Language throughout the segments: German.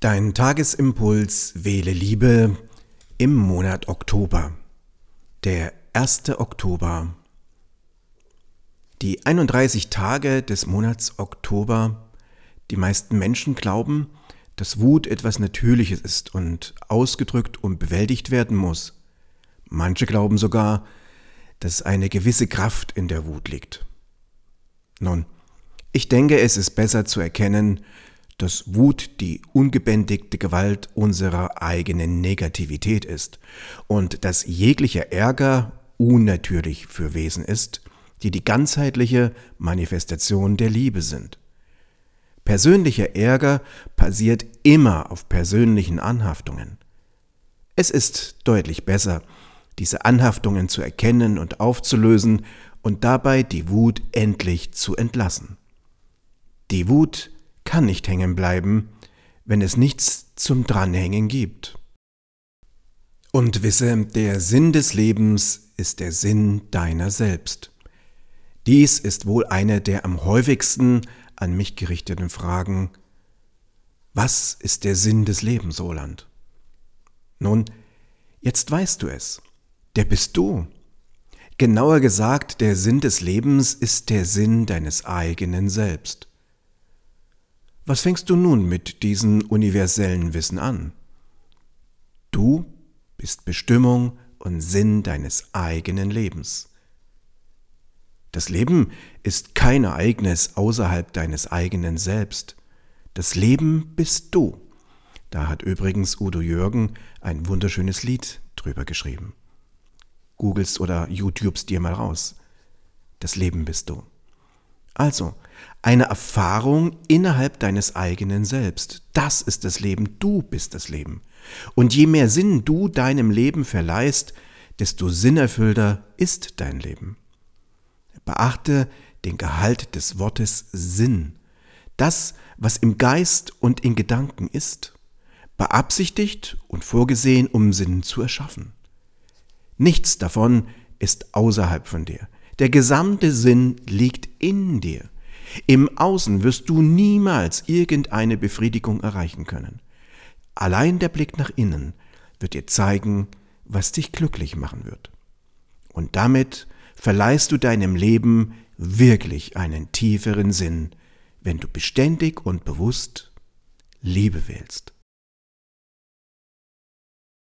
Dein Tagesimpuls wähle Liebe im Monat Oktober. Der 1. Oktober. Die 31 Tage des Monats Oktober. Die meisten Menschen glauben, dass Wut etwas Natürliches ist und ausgedrückt und bewältigt werden muss. Manche glauben sogar, dass eine gewisse Kraft in der Wut liegt. Nun, ich denke, es ist besser zu erkennen, dass Wut die ungebändigte Gewalt unserer eigenen Negativität ist und dass jeglicher Ärger unnatürlich für Wesen ist, die die ganzheitliche Manifestation der Liebe sind. Persönlicher Ärger basiert immer auf persönlichen Anhaftungen. Es ist deutlich besser, diese Anhaftungen zu erkennen und aufzulösen und dabei die Wut endlich zu entlassen. Die Wut kann nicht hängen bleiben, wenn es nichts zum Dranhängen gibt. Und wisse, der Sinn des Lebens ist der Sinn deiner selbst. Dies ist wohl eine der am häufigsten an mich gerichteten Fragen. Was ist der Sinn des Lebens, Roland? Nun, jetzt weißt du es. Der bist du. Genauer gesagt, der Sinn des Lebens ist der Sinn deines eigenen Selbst. Was fängst du nun mit diesem universellen Wissen an? Du bist Bestimmung und Sinn deines eigenen Lebens. Das Leben ist kein Ereignis außerhalb deines eigenen Selbst. Das Leben bist du. Da hat übrigens Udo Jürgen ein wunderschönes Lied drüber geschrieben. Googlest oder YouTubest dir mal raus. Das Leben bist du. Also, eine Erfahrung innerhalb deines eigenen Selbst. Das ist das Leben, du bist das Leben. Und je mehr Sinn du deinem Leben verleihst, desto sinnerfüllter ist dein Leben. Beachte den Gehalt des Wortes Sinn. Das, was im Geist und in Gedanken ist, beabsichtigt und vorgesehen, um Sinn zu erschaffen. Nichts davon ist außerhalb von dir. Der gesamte Sinn liegt in dir. Im Außen wirst du niemals irgendeine Befriedigung erreichen können. Allein der Blick nach innen wird dir zeigen, was dich glücklich machen wird. Und damit verleihst du deinem Leben wirklich einen tieferen Sinn, wenn du beständig und bewusst Liebe wählst.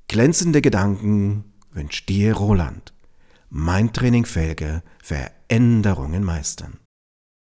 Glänzende Gedanken wünscht dir Roland. Mein Training Felge Veränderungen meistern.